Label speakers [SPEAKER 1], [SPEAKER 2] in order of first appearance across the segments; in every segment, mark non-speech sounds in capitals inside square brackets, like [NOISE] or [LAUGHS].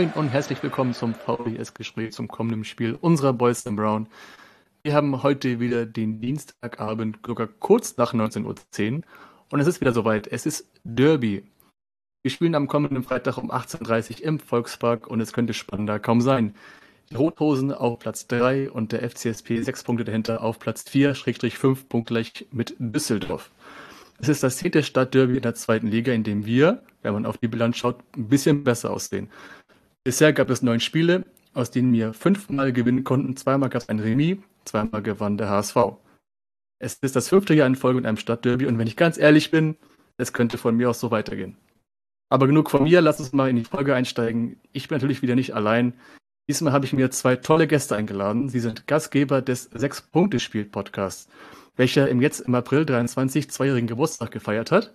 [SPEAKER 1] Moin und herzlich willkommen zum VBS-Gespräch zum kommenden Spiel unserer Boys in Brown. Wir haben heute wieder den Dienstagabend, sogar kurz nach 19.10 Uhr. Und es ist wieder soweit. Es ist Derby. Wir spielen am kommenden Freitag um 18.30 Uhr im Volkspark und es könnte spannender kaum sein. Die Rothosen auf Platz 3 und der FCSP 6 Punkte dahinter auf Platz 4, Schrägstrich 5 punktgleich mit Düsseldorf. Es ist das zehnte Stadtderby in der zweiten Liga, in dem wir, wenn man auf die Bilanz schaut, ein bisschen besser aussehen. Bisher gab es neun Spiele, aus denen wir fünfmal gewinnen konnten. Zweimal gab es ein Remis, zweimal gewann der HSV. Es ist das fünfte Jahr in Folge mit einem Stadtderby und wenn ich ganz ehrlich bin, es könnte von mir aus so weitergehen. Aber genug von mir, lass uns mal in die Folge einsteigen. Ich bin natürlich wieder nicht allein. Diesmal habe ich mir zwei tolle Gäste eingeladen. Sie sind Gastgeber des Sechs-Punkte-Spiel-Podcasts, welcher im jetzt im April 23 zweijährigen Geburtstag gefeiert hat.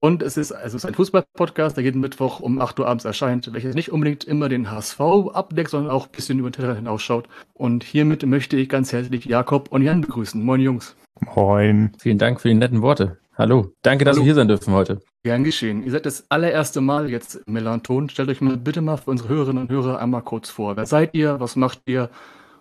[SPEAKER 1] Und es ist, also es ist ein Fußball-Podcast, der jeden Mittwoch um 8 Uhr abends erscheint, welcher nicht unbedingt immer den HSV abdeckt, sondern auch ein bisschen über den Teller hinausschaut. Und hiermit möchte ich ganz herzlich Jakob und Jan begrüßen. Moin Jungs.
[SPEAKER 2] Moin.
[SPEAKER 3] Vielen Dank für die netten Worte. Hallo. Danke, dass
[SPEAKER 1] Hallo.
[SPEAKER 3] wir hier sein dürfen heute.
[SPEAKER 1] Gern geschehen. Ihr seid das allererste Mal jetzt im Melanton. Stellt euch mal bitte mal für unsere Hörerinnen und Hörer einmal kurz vor. Wer seid ihr? Was macht ihr?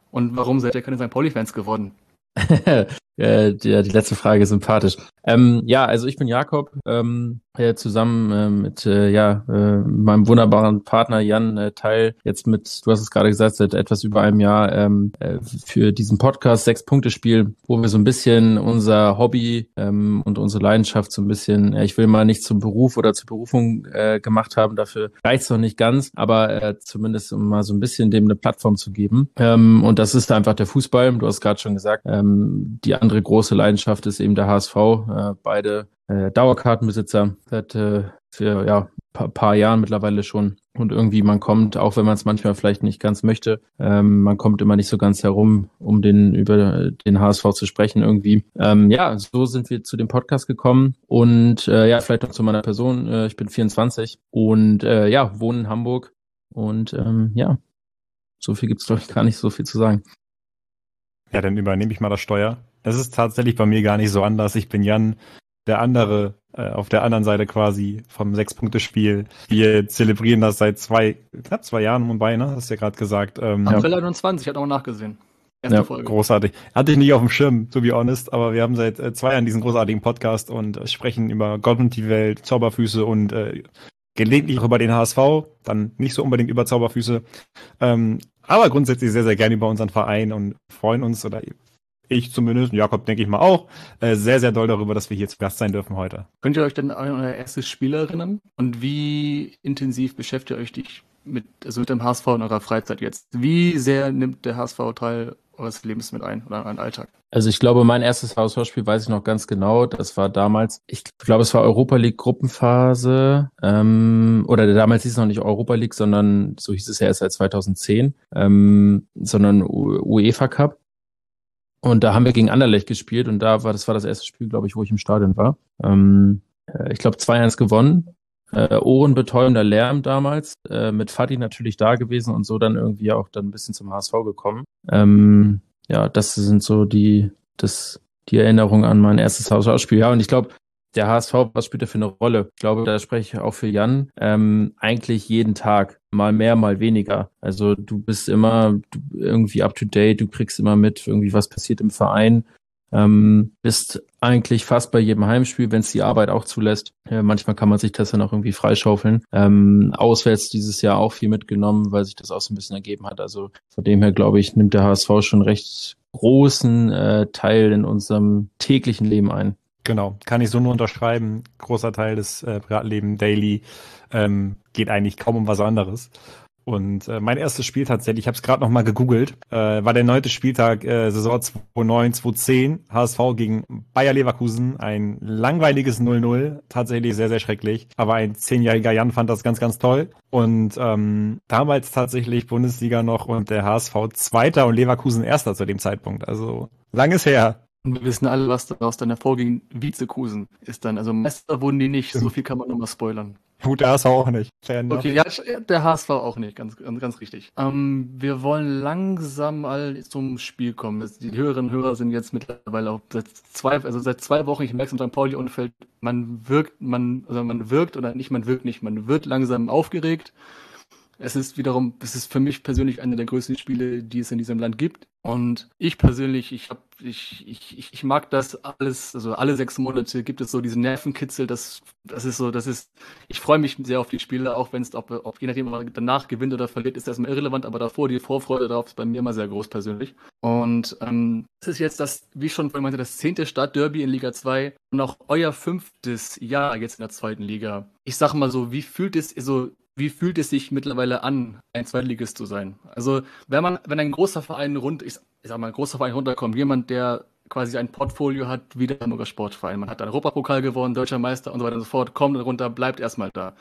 [SPEAKER 1] Und warum seid ihr keine St. Pauli-Fans geworden? [LAUGHS]
[SPEAKER 3] äh, die, die letzte Frage sympathisch. Ähm, ja, also ich bin Jakob, ähm, äh, zusammen äh, mit äh, ja, äh, meinem wunderbaren Partner Jan äh, Teil jetzt mit, du hast es gerade gesagt, seit etwas über einem Jahr ähm, äh, für diesen Podcast Sechs-Punkte-Spiel, wo wir so ein bisschen unser Hobby ähm, und unsere Leidenschaft so ein bisschen, ja, ich will mal nicht zum Beruf oder zur Berufung äh, gemacht haben, dafür reicht's noch nicht ganz, aber äh, zumindest um mal so ein bisschen dem eine Plattform zu geben. Ähm, und das ist einfach der Fußball, du hast gerade schon gesagt, ähm, die andere große Leidenschaft ist eben der HSV, äh, beide äh, Dauerkartenbesitzer seit äh, für ja paar, paar Jahren mittlerweile schon und irgendwie man kommt, auch wenn man es manchmal vielleicht nicht ganz möchte, ähm, man kommt immer nicht so ganz herum, um den über den HSV zu sprechen irgendwie. Ähm, ja, so sind wir zu dem Podcast gekommen und äh, ja, vielleicht noch zu meiner Person. Äh, ich bin 24 und äh, ja, wohne in Hamburg und ähm, ja, so viel gibt's glaube ich gar nicht so viel zu sagen.
[SPEAKER 2] Ja, dann übernehme ich mal das Steuer. Es ist tatsächlich bei mir gar nicht so anders. Ich bin Jan, der andere äh, auf der anderen Seite quasi vom Sechs-Punkte-Spiel. Wir zelebrieren das seit zwei, knapp zwei Jahren wobei, ne? Hast du ja gerade gesagt. Ähm,
[SPEAKER 1] April 21, hat auch nachgesehen. Erste
[SPEAKER 3] Ja,
[SPEAKER 1] Folge.
[SPEAKER 2] Großartig. Hatte ich nicht auf dem Schirm, to be honest, aber wir haben seit äh, zwei Jahren diesen großartigen Podcast und äh, sprechen über Gott und die Welt, Zauberfüße und äh, gelegentlich auch über den HSV, dann nicht so unbedingt über Zauberfüße. Ähm, aber grundsätzlich sehr, sehr gerne über unseren Verein und freuen uns, oder ich zumindest, und Jakob denke ich mal auch, äh, sehr, sehr doll darüber, dass wir hier zu Gast sein dürfen heute.
[SPEAKER 1] Könnt ihr euch denn an euer erstes Spiel erinnern? Und wie intensiv beschäftigt ihr euch dich mit, also mit dem HSV in eurer Freizeit jetzt? Wie sehr nimmt der HSV Teil eures Lebens mit ein oder euren Alltag?
[SPEAKER 3] Also ich glaube, mein erstes HSV-Spiel weiß ich noch ganz genau. Das war damals, ich glaube, es war Europa League Gruppenphase. Ähm, oder damals hieß es noch nicht Europa League, sondern so hieß es ja erst seit 2010, ähm, sondern UEFA Cup. Und da haben wir gegen Anderlecht gespielt und da war, das war das erste Spiel, glaube ich, wo ich im Stadion war. Ähm, äh, ich glaube, 2-1 gewonnen. Äh, ohrenbetäubender Lärm damals, äh, mit Fadi natürlich da gewesen und so dann irgendwie auch dann ein bisschen zum HSV gekommen. Ähm, ja, das sind so die, das, die Erinnerungen an mein erstes HSV-Spiel. Ja, und ich glaube, der HSV, was spielt er für eine Rolle? Ich glaube, da spreche ich auch für Jan. Ähm, eigentlich jeden Tag. Mal mehr, mal weniger. Also du bist immer irgendwie up to date, du kriegst immer mit, irgendwie was passiert im Verein. Ähm, bist eigentlich fast bei jedem Heimspiel, wenn es die Arbeit auch zulässt. Äh, manchmal kann man sich das dann auch irgendwie freischaufeln. Ähm, auswärts dieses Jahr auch viel mitgenommen, weil sich das auch so ein bisschen ergeben hat. Also von dem her, glaube ich, nimmt der HSV schon recht großen äh, Teil in unserem täglichen Leben ein.
[SPEAKER 2] Genau, kann ich so nur unterschreiben. Großer Teil des äh, Privatleben Daily ähm, geht eigentlich kaum um was anderes. Und äh, mein erstes Spiel tatsächlich, ich habe es gerade noch gegoogelt, äh, war der neunte Spieltag äh, Saison 2009, 2010, HSV gegen Bayer Leverkusen, ein langweiliges 0-0, tatsächlich sehr, sehr schrecklich. Aber ein zehnjähriger Jan fand das ganz, ganz toll. Und ähm, damals tatsächlich Bundesliga noch und der HSV Zweiter und Leverkusen Erster zu dem Zeitpunkt. Also langes her.
[SPEAKER 1] Und wir wissen alle, was daraus dann hervorging. Vizekusen ist dann, also Meister wurden die nicht, so viel kann man nochmal spoilern.
[SPEAKER 2] Gut, der HSV auch nicht.
[SPEAKER 1] Okay, ja, der HSV auch nicht, ganz, ganz, ganz richtig. Ähm, wir wollen langsam all zum Spiel kommen. Die und Hörer sind jetzt mittlerweile auch seit zwei, also seit zwei Wochen, ich merke es im St. Pauli-Umfeld, man wirkt, man, also man wirkt oder nicht, man wirkt nicht, man wird langsam aufgeregt. Es ist wiederum, es ist für mich persönlich eine der größten Spiele, die es in diesem Land gibt. Und ich persönlich, ich hab, ich, ich, ich mag das alles, also alle sechs Monate gibt es so diesen Nervenkitzel, das, das ist so, das ist, ich freue mich sehr auf die Spiele, auch wenn es, ob, ob je nachdem, ob man danach gewinnt oder verliert, ist erstmal irrelevant, aber davor die Vorfreude darauf ist bei mir immer sehr groß persönlich. Und ähm, das ist jetzt das, wie ich schon vorhin meinte, das zehnte Stadtderby in Liga 2 und auch euer fünftes Jahr jetzt in der zweiten Liga. Ich sag mal so, wie fühlt es, so, wie fühlt es sich mittlerweile an, ein Zweitligist zu sein? Also, wenn man, wenn ein großer Verein rund, ich, ich sag mal, ein großer Verein runterkommt, jemand, der quasi ein Portfolio hat wie der Hamburger Sportverein. Man hat einen Europapokal gewonnen, deutscher Meister und so weiter und so fort, kommt runter, bleibt erstmal da.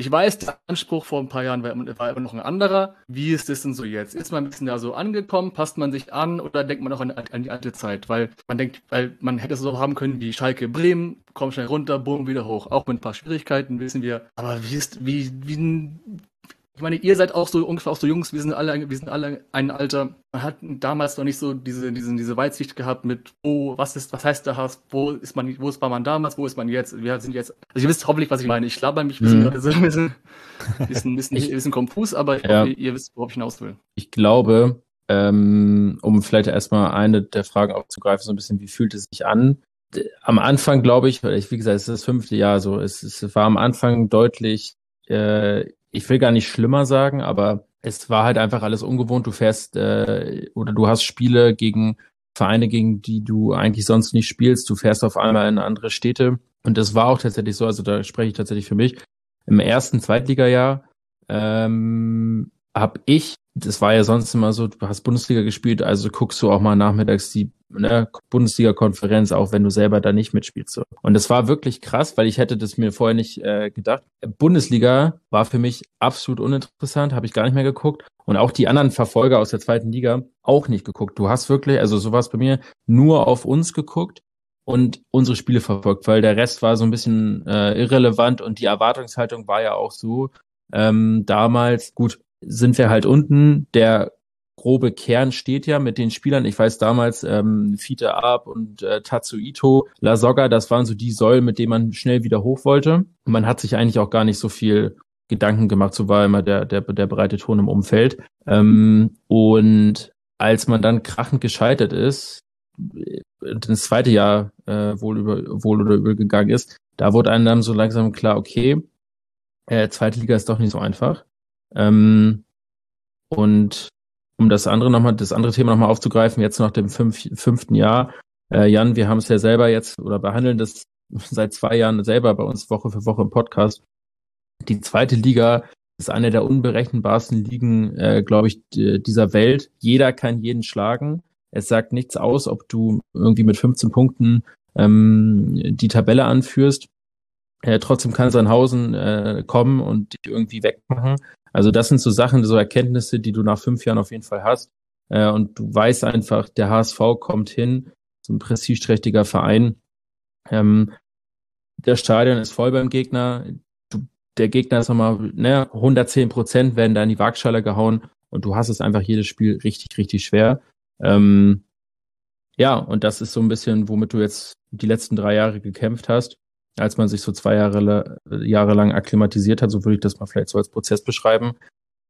[SPEAKER 1] Ich weiß, der Anspruch vor ein paar Jahren war, immer noch ein anderer. Wie ist das denn so jetzt? Ist man ein bisschen da so angekommen? Passt man sich an oder denkt man auch an, an die alte Zeit? Weil man denkt, weil man hätte es so haben können wie Schalke Bremen, komm schnell runter, boom, wieder hoch. Auch mit ein paar Schwierigkeiten, wissen wir. Aber wie ist, wie, wie, ich meine, ihr seid auch so ungefähr auch so Jungs, wir sind alle, wir sind alle ein Alter. Man hat damals noch nicht so diese, diese, diese Weitsicht gehabt mit, oh, was ist, was heißt der Hass, wo ist man, wo ist war man damals, wo ist man jetzt? Wir sind jetzt, also ihr wisst hoffentlich, was ich meine. Ich laber mich ein bisschen, mhm. so ein bisschen, bisschen, bisschen, ich, bisschen konfus, aber ich ja. hoffe, ihr wisst, worauf ich hinaus will.
[SPEAKER 3] Ich glaube, ähm, um vielleicht erstmal eine der Fragen aufzugreifen, so ein bisschen, wie fühlt es sich an? Am Anfang glaube ich, weil ich, wie gesagt, es ist das fünfte Jahr so, es, es war am Anfang deutlich äh, ich will gar nicht schlimmer sagen, aber es war halt einfach alles ungewohnt. Du fährst äh, oder du hast Spiele gegen Vereine, gegen die du eigentlich sonst nicht spielst. Du fährst auf einmal in andere Städte. Und das war auch tatsächlich so, also da spreche ich tatsächlich für mich. Im ersten Zweitligajahr ähm, habe ich, das war ja sonst immer so, du hast Bundesliga gespielt, also guckst du auch mal nachmittags die ne, Bundesliga-Konferenz, auch wenn du selber da nicht mitspielst. So. Und das war wirklich krass, weil ich hätte das mir vorher nicht äh, gedacht. Bundesliga war für mich absolut uninteressant, habe ich gar nicht mehr geguckt. Und auch die anderen Verfolger aus der zweiten Liga auch nicht geguckt. Du hast wirklich, also so war bei mir, nur auf uns geguckt und unsere Spiele verfolgt, weil der Rest war so ein bisschen äh, irrelevant und die Erwartungshaltung war ja auch so, ähm, damals, gut, sind wir halt unten, der grobe Kern steht ja mit den Spielern. Ich weiß damals, ähm, Fiete Ab und äh, Tatsuito, La Soga, das waren so die Säulen, mit denen man schnell wieder hoch wollte. Und man hat sich eigentlich auch gar nicht so viel Gedanken gemacht, so war immer der, der, der breite Ton im Umfeld. Ähm, und als man dann krachend gescheitert ist, das zweite Jahr äh, wohl über wohl oder übel gegangen ist, da wurde einem dann so langsam klar, okay, äh, zweite Liga ist doch nicht so einfach. Ähm, und um das andere nochmal, das andere Thema nochmal aufzugreifen, jetzt nach dem fünf, fünften Jahr. Äh, Jan, wir haben es ja selber jetzt oder behandeln das [LAUGHS] seit zwei Jahren selber bei uns Woche für Woche im Podcast. Die zweite Liga ist eine der unberechenbarsten Ligen, äh, glaube ich, dieser Welt. Jeder kann jeden schlagen. Es sagt nichts aus, ob du irgendwie mit 15 Punkten ähm, die Tabelle anführst. Äh, trotzdem kann Sandhausen äh, kommen und dich irgendwie wegmachen. Also das sind so Sachen, so Erkenntnisse, die du nach fünf Jahren auf jeden Fall hast. Äh, und du weißt einfach, der HSV kommt hin, so ein prestigeträchtiger Verein. Ähm, der Stadion ist voll beim Gegner. Du, der Gegner ist nochmal, ne, 110 Prozent werden da in die Waagschale gehauen und du hast es einfach jedes Spiel richtig, richtig schwer. Ähm, ja, und das ist so ein bisschen, womit du jetzt die letzten drei Jahre gekämpft hast als man sich so zwei Jahre, Jahre lang akklimatisiert hat, so würde ich das mal vielleicht so als Prozess beschreiben.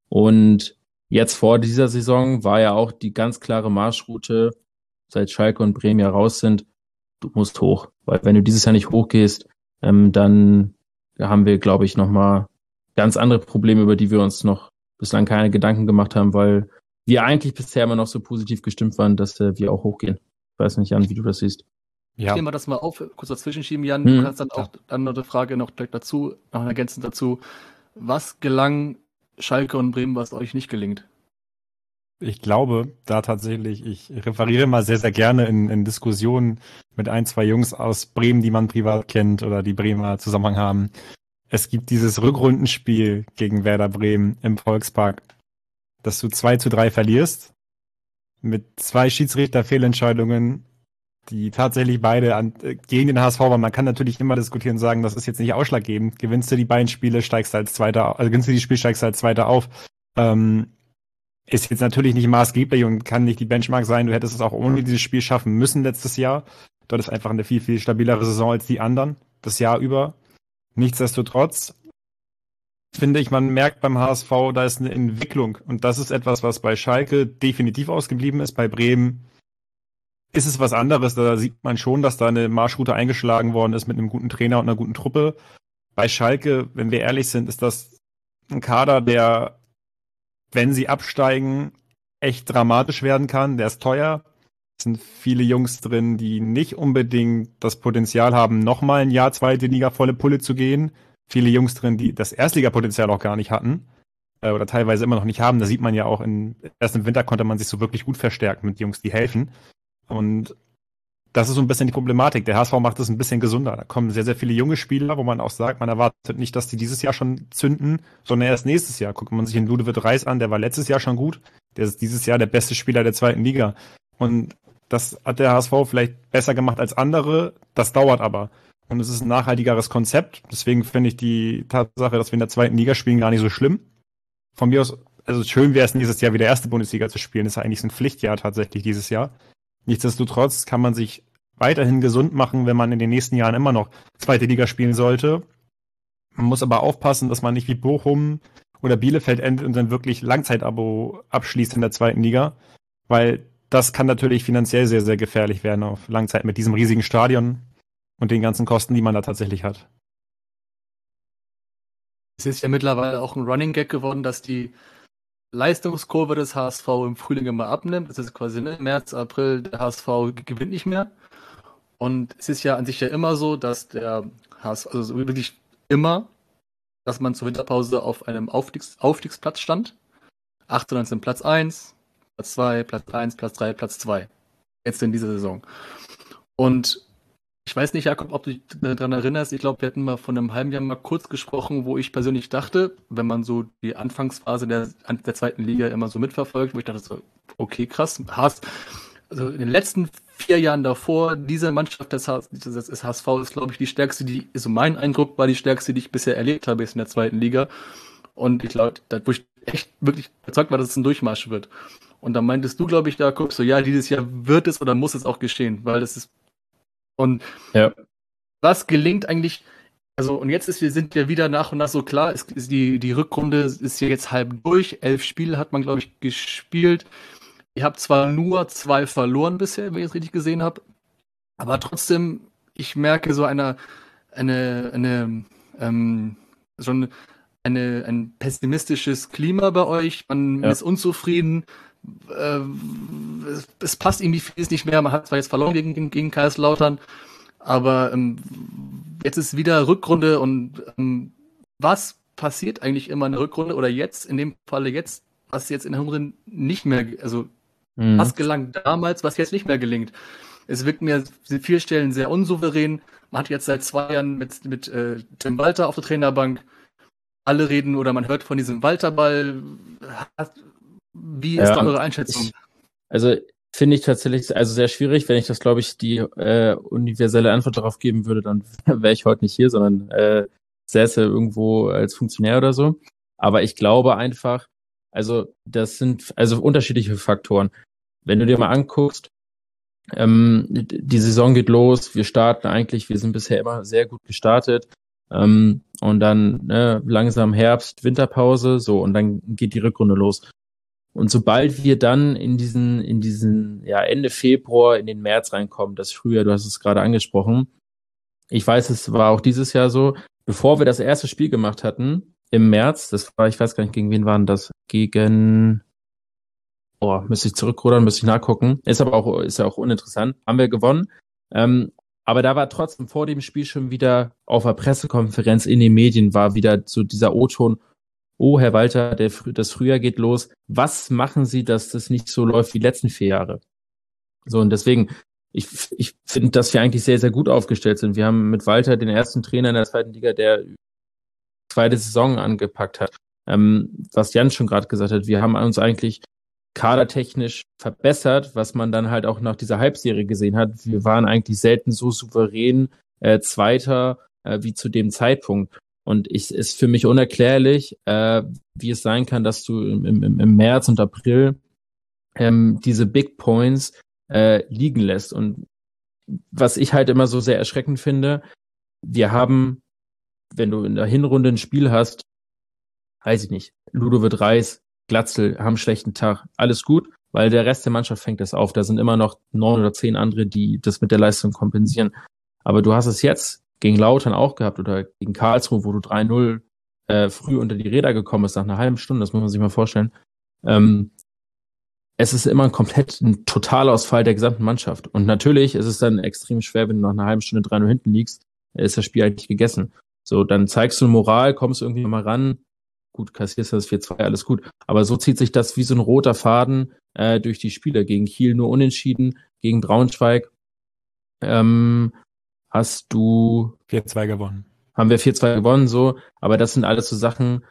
[SPEAKER 3] Und jetzt vor dieser Saison war ja auch die ganz klare Marschroute, seit Schalke und Bremen ja raus sind, du musst hoch. Weil wenn du dieses Jahr nicht hochgehst, ähm, dann haben wir, glaube ich, nochmal ganz andere Probleme, über die wir uns noch bislang keine Gedanken gemacht haben, weil wir eigentlich bisher immer noch so positiv gestimmt waren, dass äh, wir auch hochgehen. Ich weiß nicht, Jan, wie du das siehst.
[SPEAKER 1] Ja. Ich nehme das mal auf, kurz dazwischen schieben, Jan. Hm, du kannst dann auch dann noch eine Frage noch gleich dazu, noch ergänzend dazu. Was gelang Schalke und Bremen, was euch nicht gelingt?
[SPEAKER 2] Ich glaube, da tatsächlich, ich referiere mal sehr, sehr gerne in, in Diskussionen mit ein, zwei Jungs aus Bremen, die man privat kennt oder die Bremer Zusammenhang haben. Es gibt dieses Rückrundenspiel gegen Werder Bremen im Volkspark, dass du 2 zu 3 verlierst, mit zwei Schiedsrichterfehlentscheidungen die tatsächlich beide an, äh, gegen den HSV waren. Man kann natürlich immer diskutieren und sagen, das ist jetzt nicht ausschlaggebend. Gewinnst du die beiden Spiele, steigst du als Zweiter, also gewinnst du die Spiele, steigst als Zweiter auf. Ähm, ist jetzt natürlich nicht maßgeblich und kann nicht die Benchmark sein. Du hättest es auch ohne dieses Spiel schaffen müssen letztes Jahr. Dort ist einfach eine viel, viel stabilere Saison als die anderen, das Jahr über. Nichtsdestotrotz finde ich, man merkt beim HSV, da ist eine Entwicklung. Und das ist etwas, was bei Schalke definitiv ausgeblieben ist. Bei Bremen ist es was anderes. Da sieht man schon, dass da eine Marschroute eingeschlagen worden ist mit einem guten Trainer und einer guten Truppe. Bei Schalke, wenn wir ehrlich sind, ist das ein Kader, der, wenn sie absteigen, echt dramatisch werden kann. Der ist teuer. Es sind viele Jungs drin, die nicht unbedingt das Potenzial haben, nochmal ein Jahr zweite Liga volle Pulle zu gehen. Viele Jungs drin, die das Erstligapotenzial auch gar nicht hatten äh, oder teilweise immer noch nicht haben. Da sieht man ja auch, in, erst im Winter konnte man sich so wirklich gut verstärken mit Jungs, die helfen. Und das ist so ein bisschen die Problematik. Der HSV macht es ein bisschen gesunder. Da kommen sehr, sehr viele junge Spieler, wo man auch sagt, man erwartet nicht, dass die dieses Jahr schon zünden, sondern erst nächstes Jahr. Guckt man sich den Ludovic Reis an, der war letztes Jahr schon gut. Der ist dieses Jahr der beste Spieler der zweiten Liga. Und das hat der HSV vielleicht besser gemacht als andere. Das dauert aber. Und es ist ein nachhaltigeres Konzept. Deswegen finde ich die Tatsache, dass wir in der zweiten Liga spielen, gar nicht so schlimm. Von mir aus, also schön wäre es nächstes Jahr wieder erste Bundesliga zu spielen. Das ist eigentlich ein Pflichtjahr tatsächlich dieses Jahr. Nichtsdestotrotz kann man sich weiterhin gesund machen, wenn man in den nächsten Jahren immer noch zweite Liga spielen sollte. Man muss aber aufpassen, dass man nicht wie Bochum oder Bielefeld endet und dann wirklich Langzeitabo abschließt in der zweiten Liga, weil das kann natürlich finanziell sehr, sehr gefährlich werden auf Langzeit mit diesem riesigen Stadion und den ganzen Kosten, die man da tatsächlich hat.
[SPEAKER 1] Es ist ja mittlerweile auch ein Running Gag geworden, dass die Leistungskurve des HSV im Frühling immer abnimmt. Das ist quasi ne, März, April, der HSV gewinnt nicht mehr. Und es ist ja an sich ja immer so, dass der HSV, also wirklich immer, dass man zur Winterpause auf einem Aufstiegs Aufstiegsplatz stand. 18 Platz 1, Platz 2, Platz 1, Platz 3, Platz 2. Jetzt in dieser Saison. Und ich weiß nicht, Jakob, ob du dich daran erinnerst. Ich glaube, wir hatten mal vor einem halben Jahr mal kurz gesprochen, wo ich persönlich dachte, wenn man so die Anfangsphase der, der zweiten Liga immer so mitverfolgt, wo ich dachte so, okay, krass, Haas, also in den letzten vier Jahren davor, diese Mannschaft des, HSV ist, glaube ich, die stärkste, die, so mein Eindruck war die stärkste, die ich bisher erlebt habe, ist in der zweiten Liga. Und ich glaube, wo ich echt wirklich überzeugt war, dass es ein Durchmarsch wird. Und dann meintest du, glaube ich, da guckst so, ja, dieses Jahr wird es oder muss es auch geschehen, weil das ist und ja. was gelingt eigentlich, also und jetzt ist, wir sind ja wieder nach und nach so klar, ist, ist die, die Rückrunde ist ja jetzt halb durch, elf Spiele hat man, glaube ich, gespielt. Ihr habt zwar nur zwei verloren bisher, wenn ich es richtig gesehen habe, aber trotzdem, ich merke so eine, eine, eine, ähm, schon eine, ein pessimistisches Klima bei euch. Man ja. ist unzufrieden. Äh, es, es, passt irgendwie vieles nicht mehr. Man hat zwar jetzt verloren gegen, gegen, Kaiserslautern, aber ähm, jetzt ist wieder Rückrunde und ähm, was passiert eigentlich immer in der Rückrunde oder jetzt, in dem Falle jetzt, was jetzt in der Rückrunde nicht mehr, also mhm. was gelang damals, was jetzt nicht mehr gelingt. Es wirkt mir an vielen Stellen sehr unsouverän. Man hat jetzt seit zwei Jahren mit, mit äh, Tim Walter auf der Trainerbank alle reden oder man hört von diesem Walterball. Wie ist ja, da eure Einschätzung?
[SPEAKER 3] Ich, also finde ich tatsächlich also sehr schwierig. Wenn ich das, glaube ich, die äh, universelle Antwort darauf geben würde, dann [LAUGHS] wäre ich heute nicht hier, sondern äh, säße irgendwo als Funktionär oder so. Aber ich glaube einfach, also das sind also unterschiedliche Faktoren. Wenn du dir mal anguckst, ähm, die Saison geht los, wir starten eigentlich, wir sind bisher immer sehr gut gestartet. Ähm, und dann ne, langsam Herbst, Winterpause, so, und dann geht die Rückrunde los. Und sobald wir dann in diesen, in diesen, ja, Ende Februar in den März reinkommen, das Frühjahr, du hast es gerade angesprochen. Ich weiß, es war auch dieses Jahr so, bevor wir das erste Spiel gemacht hatten, im März, das war, ich weiß gar nicht, gegen wen waren das? Gegen, oh, müsste ich zurückrudern, müsste ich nachgucken. Ist aber auch, ist ja auch uninteressant. Haben wir gewonnen. Ähm, aber da war trotzdem vor dem Spiel schon wieder auf der Pressekonferenz in den Medien war wieder so dieser O-Ton, oh, Herr Walter, der, das Frühjahr geht los. Was machen Sie, dass das nicht so läuft wie die letzten vier Jahre? So, und deswegen, ich, ich finde, dass wir eigentlich sehr, sehr gut aufgestellt sind. Wir haben mit Walter den ersten Trainer in der zweiten Liga, der zweite Saison angepackt hat. Ähm, was Jan schon gerade gesagt hat, wir haben uns eigentlich kadertechnisch verbessert, was man dann halt auch nach dieser Halbserie gesehen hat. Wir waren eigentlich selten so souverän äh, Zweiter äh, wie zu dem Zeitpunkt. Und ich ist für mich unerklärlich, äh, wie es sein kann, dass du im, im, im März und April ähm, diese Big Points äh, liegen lässt. Und was ich halt immer so sehr erschreckend finde, wir haben, wenn du in der Hinrunde ein Spiel hast, weiß ich nicht, Ludovic Reis, Glatzel haben einen schlechten Tag, alles gut, weil der Rest der Mannschaft fängt das auf. Da sind immer noch neun oder zehn andere, die das mit der Leistung kompensieren. Aber du hast es jetzt gegen Lautern auch gehabt oder gegen Karlsruhe, wo du 3-0 äh, früh unter die Räder gekommen bist, nach einer halben Stunde, das muss man sich mal vorstellen. Ähm, es ist immer ein komplett ein Totalausfall der gesamten Mannschaft. Und natürlich ist es dann extrem schwer, wenn du nach einer halben Stunde 3-0 hinten liegst, ist das Spiel eigentlich gegessen. So, dann zeigst du Moral, kommst irgendwie mal ran, gut, kassierst das 4-2, alles gut. Aber so zieht sich das wie so ein roter Faden äh, durch die Spiele. Gegen Kiel nur unentschieden, gegen Braunschweig ähm, hast du
[SPEAKER 2] 4-2 gewonnen.
[SPEAKER 3] Haben wir 4-2 gewonnen, so, aber das sind alles so Sachen,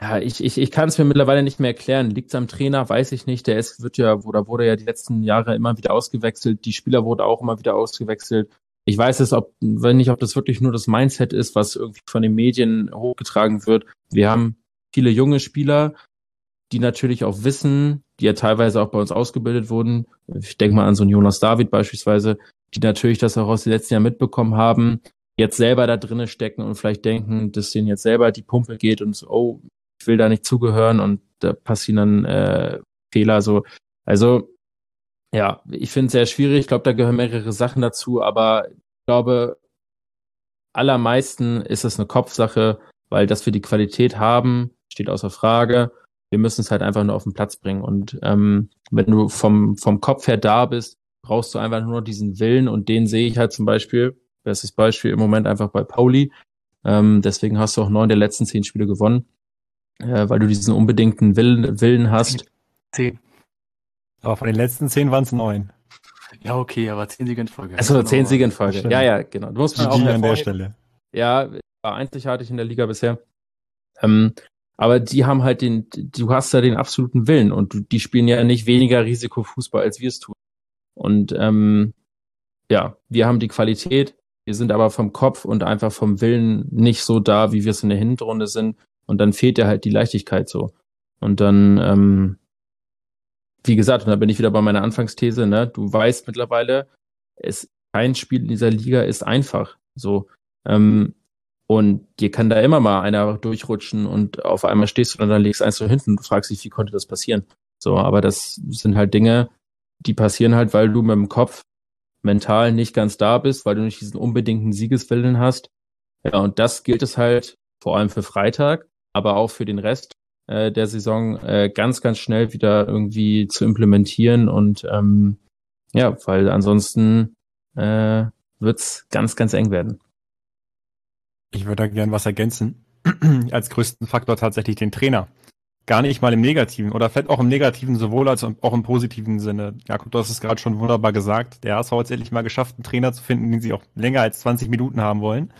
[SPEAKER 3] ja, ich, ich, ich kann es mir mittlerweile nicht mehr erklären. Liegt es am Trainer? Weiß ich nicht. Der ist, wird ja, oder wurde ja die letzten Jahre immer wieder ausgewechselt. Die Spieler wurden auch immer wieder ausgewechselt. Ich weiß es, ob, wenn nicht, ob das wirklich nur das Mindset ist, was irgendwie von den Medien hochgetragen wird. Wir haben viele junge Spieler, die natürlich auch wissen, die ja teilweise auch bei uns ausgebildet wurden. Ich denke mal an so einen Jonas David beispielsweise, die natürlich das auch aus den letzten Jahren mitbekommen haben, jetzt selber da drinnen stecken und vielleicht denken, dass denen jetzt selber die Pumpe geht und so, oh, ich will da nicht zugehören und da passieren dann äh, Fehler so. Also ja, ich finde es sehr schwierig. Ich glaube, da gehören mehrere Sachen dazu, aber ich glaube, allermeisten ist es eine Kopfsache, weil dass wir die Qualität haben, steht außer Frage. Wir müssen es halt einfach nur auf den Platz bringen. Und ähm, wenn du vom, vom Kopf her da bist, brauchst du einfach nur diesen Willen und den sehe ich halt zum Beispiel, bestes Beispiel im Moment einfach bei Pauli. Ähm, deswegen hast du auch neun der letzten zehn Spiele gewonnen, äh, weil du diesen unbedingten Willen, Willen hast.
[SPEAKER 2] Zehn. Aber von den letzten zehn waren es neun.
[SPEAKER 1] Ja, okay, aber zehn Siege in Folge.
[SPEAKER 3] Also zehn Siege in Folge. Ja, ja, genau. Du musst
[SPEAKER 2] man auch an der Stelle.
[SPEAKER 3] Ja, war einzigartig in der Liga bisher. Ähm, aber die haben halt den, du hast ja den absoluten Willen und du, die spielen ja nicht weniger Risikofußball, als wir es tun. Und ähm, ja, wir haben die Qualität, wir sind aber vom Kopf und einfach vom Willen nicht so da, wie wir es in der Hinrunde sind. Und dann fehlt dir halt die Leichtigkeit so. Und dann, ähm, wie gesagt, und da bin ich wieder bei meiner Anfangsthese, ne, du weißt mittlerweile, es kein Spiel in dieser Liga ist einfach. So. Ähm, und dir kann da immer mal einer durchrutschen und auf einmal stehst du dann, dann legst eins so hinten und fragst dich, wie konnte das passieren? So, aber das sind halt Dinge, die passieren halt, weil du mit dem Kopf mental nicht ganz da bist, weil du nicht diesen unbedingten Siegeswillen hast. Ja, und das gilt es halt vor allem für Freitag, aber auch für den Rest äh, der Saison äh, ganz, ganz schnell wieder irgendwie zu implementieren und ähm, ja, weil ansonsten äh, wird's ganz, ganz eng werden.
[SPEAKER 2] Ich würde da gern was ergänzen. [CLEARS THROAT] Als größten Faktor tatsächlich den Trainer. Gar nicht mal im Negativen oder vielleicht auch im Negativen sowohl als auch im positiven Sinne. Jakob, du hast es gerade schon wunderbar gesagt. Der HSV hat es endlich mal geschafft, einen Trainer zu finden, den sie auch länger als 20 Minuten haben wollen.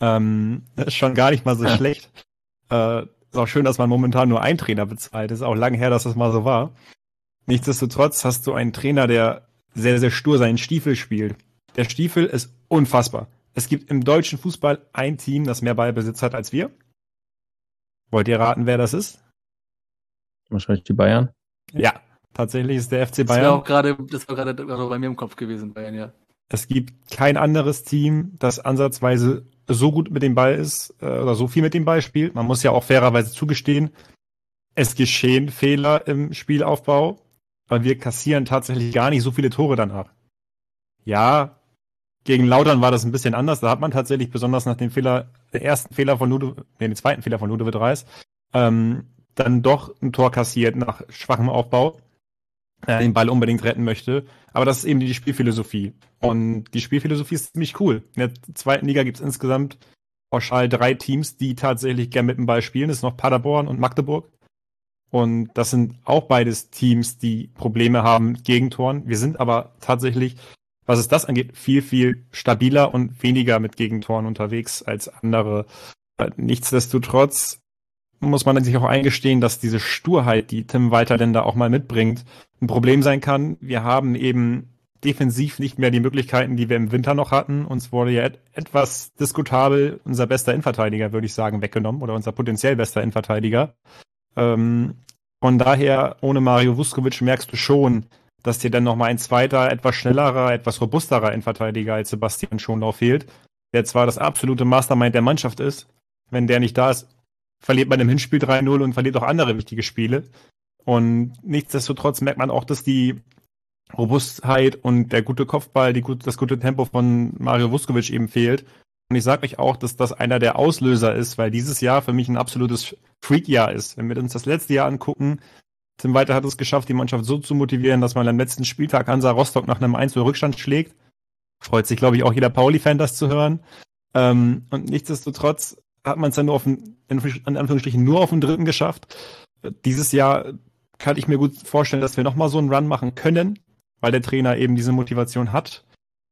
[SPEAKER 2] Ähm, [LAUGHS] das ist schon gar nicht mal so schlecht. Äh, ist auch schön, dass man momentan nur einen Trainer bezahlt. Ist auch lange her, dass das mal so war. Nichtsdestotrotz hast du einen Trainer, der sehr, sehr stur seinen Stiefel spielt. Der Stiefel ist unfassbar. Es gibt im deutschen Fußball ein Team, das mehr Ballbesitz hat als wir. Wollt ihr raten, wer das ist?
[SPEAKER 3] Wahrscheinlich die Bayern.
[SPEAKER 2] Ja, tatsächlich ist der FC Bayern.
[SPEAKER 1] Das war auch gerade, das war gerade bei mir im Kopf gewesen, Bayern, ja.
[SPEAKER 2] Es gibt kein anderes Team, das ansatzweise so gut mit dem Ball ist äh, oder so viel mit dem Ball spielt. Man muss ja auch fairerweise zugestehen, es geschehen Fehler im Spielaufbau, weil wir kassieren tatsächlich gar nicht so viele Tore danach. Ja, gegen Lautern war das ein bisschen anders. Da hat man tatsächlich besonders nach dem Fehler, der ersten Fehler von Ludovic, nee, den zweiten Fehler von Ludovic Reis, ähm, dann doch ein Tor kassiert nach schwachem Aufbau, äh, den Ball unbedingt retten möchte. Aber das ist eben die Spielphilosophie. Und die Spielphilosophie ist ziemlich cool. In der zweiten Liga gibt es insgesamt pauschal drei Teams, die tatsächlich gern mit dem Ball spielen. Das ist noch Paderborn und Magdeburg. Und das sind auch beides Teams, die Probleme haben mit Gegentoren. Wir sind aber tatsächlich, was es das angeht, viel, viel stabiler und weniger mit Gegentoren unterwegs als andere. Nichtsdestotrotz muss man sich auch eingestehen, dass diese Sturheit, die Tim Walter denn da auch mal mitbringt, ein Problem sein kann. Wir haben eben defensiv nicht mehr die Möglichkeiten, die wir im Winter noch hatten. Uns wurde ja et etwas diskutabel unser bester Innenverteidiger, würde ich sagen, weggenommen oder unser potenziell bester Innenverteidiger. Ähm, von daher, ohne Mario Vuskovic merkst du schon, dass dir dann nochmal ein zweiter, etwas schnellerer, etwas robusterer Innenverteidiger als Sebastian Schonlau fehlt, der zwar das absolute Mastermind der Mannschaft ist, wenn der nicht da ist, verliert man im Hinspiel 3-0 und verliert auch andere wichtige Spiele. Und nichtsdestotrotz merkt man auch, dass die Robustheit und der gute Kopfball, die, das gute Tempo von Mario Vuskovic eben fehlt. Und ich sage euch auch, dass das einer der Auslöser ist, weil dieses Jahr für mich ein absolutes Freak-Jahr ist. Wenn wir uns das letzte Jahr angucken, Tim Walter hat es geschafft, die Mannschaft so zu motivieren, dass man am letzten Spieltag Hansa Rostock nach einem 1-0-Rückstand schlägt. Freut sich, glaube ich, auch jeder Pauli-Fan, das zu hören. Ähm, und nichtsdestotrotz hat man es dann nur auf den, in Anführungsstrichen nur auf den dritten geschafft. Dieses Jahr kann ich mir gut vorstellen, dass wir nochmal so einen Run machen können, weil der Trainer eben diese Motivation hat.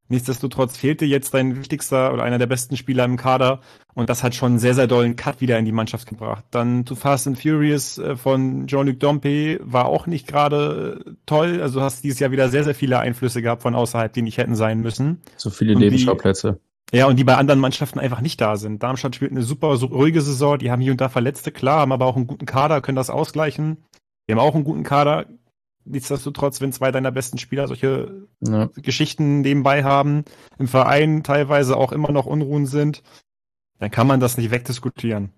[SPEAKER 2] Nichtsdestotrotz fehlte jetzt dein wichtigster oder einer der besten Spieler im Kader und das hat schon einen sehr, sehr dollen Cut wieder in die Mannschaft gebracht. Dann Too Fast and Furious äh, von Jean-Luc Dompe war auch nicht gerade äh, toll. Also hast dieses Jahr wieder sehr, sehr viele Einflüsse gehabt von außerhalb, die nicht hätten sein müssen.
[SPEAKER 3] So viele.
[SPEAKER 2] Die, ja, und die bei anderen Mannschaften einfach nicht da sind. Darmstadt spielt eine super so ruhige Saison, die haben hier und da Verletzte, klar, haben aber auch einen guten Kader, können das ausgleichen. Wir haben auch einen guten Kader, nichtsdestotrotz, wenn zwei deiner besten Spieler solche ja. Geschichten nebenbei haben, im Verein teilweise auch immer noch Unruhen sind, dann kann man das nicht wegdiskutieren.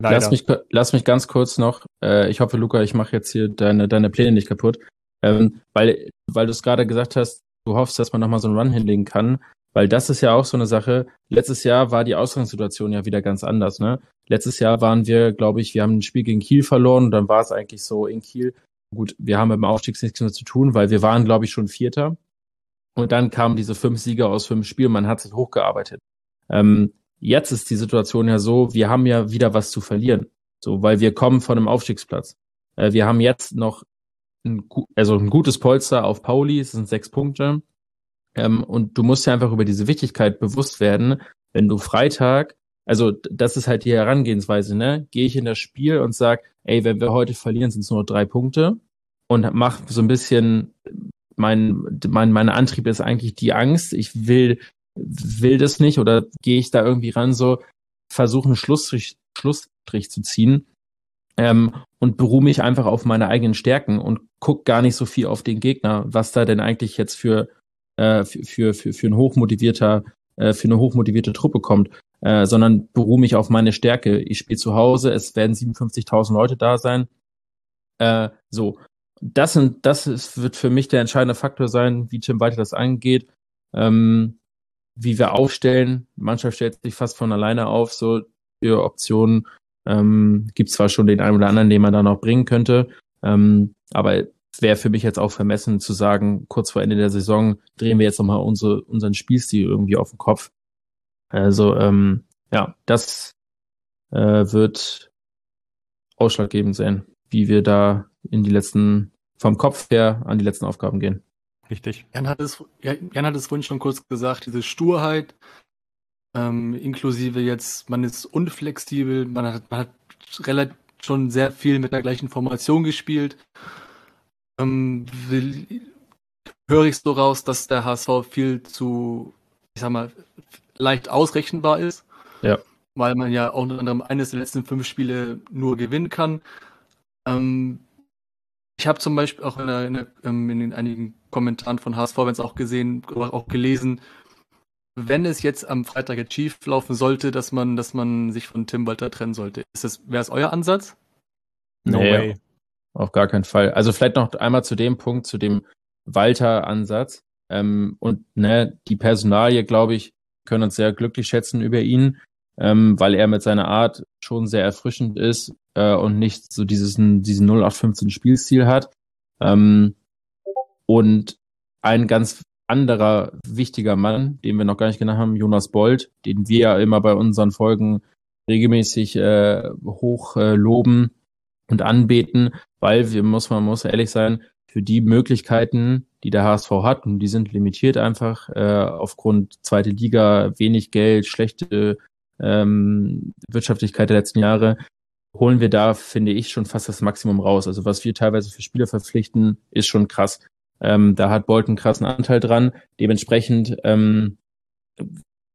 [SPEAKER 3] Leider. Lass mich, lass mich ganz kurz noch, äh, ich hoffe, Luca, ich mache jetzt hier deine, deine Pläne nicht kaputt, ähm, weil, weil du es gerade gesagt hast, du hoffst, dass man nochmal so einen Run hinlegen kann, weil das ist ja auch so eine Sache. Letztes Jahr war die Ausgangssituation ja wieder ganz anders. Ne? Letztes Jahr waren wir, glaube ich, wir haben ein Spiel gegen Kiel verloren und dann war es eigentlich so in Kiel, Gut, wir haben mit dem Aufstieg nichts mehr zu tun, weil wir waren, glaube ich, schon Vierter. Und dann kamen diese fünf Sieger aus fünf Spielen, man hat sich hochgearbeitet. Ähm, jetzt ist die Situation ja so, wir haben ja wieder was zu verlieren. So, weil wir kommen von einem Aufstiegsplatz. Äh, wir haben jetzt noch ein, also ein gutes Polster auf Pauli, es sind sechs Punkte. Ähm, und du musst ja einfach über diese Wichtigkeit bewusst werden, wenn du Freitag, also das ist halt die Herangehensweise, ne? Gehe ich in das Spiel und sag, ey, wenn wir heute verlieren, sind es nur drei Punkte und mach so ein bisschen mein, mein, mein Antrieb ist eigentlich die Angst. Ich will, will das nicht oder gehe ich da irgendwie ran, so versuchen einen Schlussstrich, Schlussstrich zu ziehen ähm, und beruhe mich einfach auf meine eigenen Stärken und guck gar nicht so viel auf den Gegner, was da denn eigentlich jetzt für, äh, für, für, für ein hochmotivierter, äh, für eine hochmotivierte Truppe kommt, äh, sondern beruhe mich auf meine Stärke. Ich spiele zu Hause, es werden 57.000 Leute da sein. Äh, so, das sind, das ist, wird für mich der entscheidende Faktor sein, wie Tim Walter das angeht. Ähm, wie wir aufstellen. Mannschaft stellt sich fast von alleine auf, so für Optionen. Ähm, gibt zwar schon den einen oder anderen, den man da noch bringen könnte, ähm, aber wäre für mich jetzt auch vermessen zu sagen, kurz vor Ende der Saison drehen wir jetzt nochmal unsere, unseren Spielstil irgendwie auf den Kopf. Also ähm, ja, das äh, wird ausschlaggebend sein, wie wir da in die letzten, vom Kopf her an die letzten Aufgaben gehen.
[SPEAKER 1] Richtig. Jan hat es, Jan hat es vorhin schon kurz gesagt, diese Sturheit, ähm, inklusive jetzt, man ist unflexibel, man hat, man hat relativ schon sehr viel mit der gleichen Formation gespielt. Ähm, will, höre ich so raus, dass der HSV viel zu, ich sag mal, leicht ausrechenbar ist.
[SPEAKER 3] Ja.
[SPEAKER 1] Weil man ja auch unter anderem eines der letzten fünf Spiele nur gewinnen kann. Ähm, ich habe zum Beispiel auch in, der, in, der, ähm, in, den einigen Kommentaren von HSV-Fans auch gesehen, auch gelesen, wenn es jetzt am Freitag jetzt schief laufen sollte, dass man, dass man sich von Tim Walter trennen sollte. Ist das, wäre es euer Ansatz?
[SPEAKER 3] No nee, way. Auf gar keinen Fall. Also vielleicht noch einmal zu dem Punkt, zu dem Walter-Ansatz. Ähm, und ne, die Personalie, glaube ich, können uns sehr glücklich schätzen über ihn, ähm, weil er mit seiner Art schon sehr erfrischend ist äh, und nicht so dieses, diesen 0815 Spielstil hat. Ähm, und ein ganz anderer wichtiger Mann, den wir noch gar nicht genannt haben, Jonas Bold, den wir ja immer bei unseren Folgen regelmäßig äh, hoch äh, loben und anbeten, weil wir muss man muss ehrlich sein, für die Möglichkeiten, die der HSV hat, und die sind limitiert einfach äh, aufgrund zweite Liga, wenig Geld, schlechte ähm, Wirtschaftlichkeit der letzten Jahre, holen wir da, finde ich, schon fast das Maximum raus. Also was wir teilweise für Spieler verpflichten, ist schon krass. Ähm, da hat Bolton krassen Anteil dran. Dementsprechend ähm,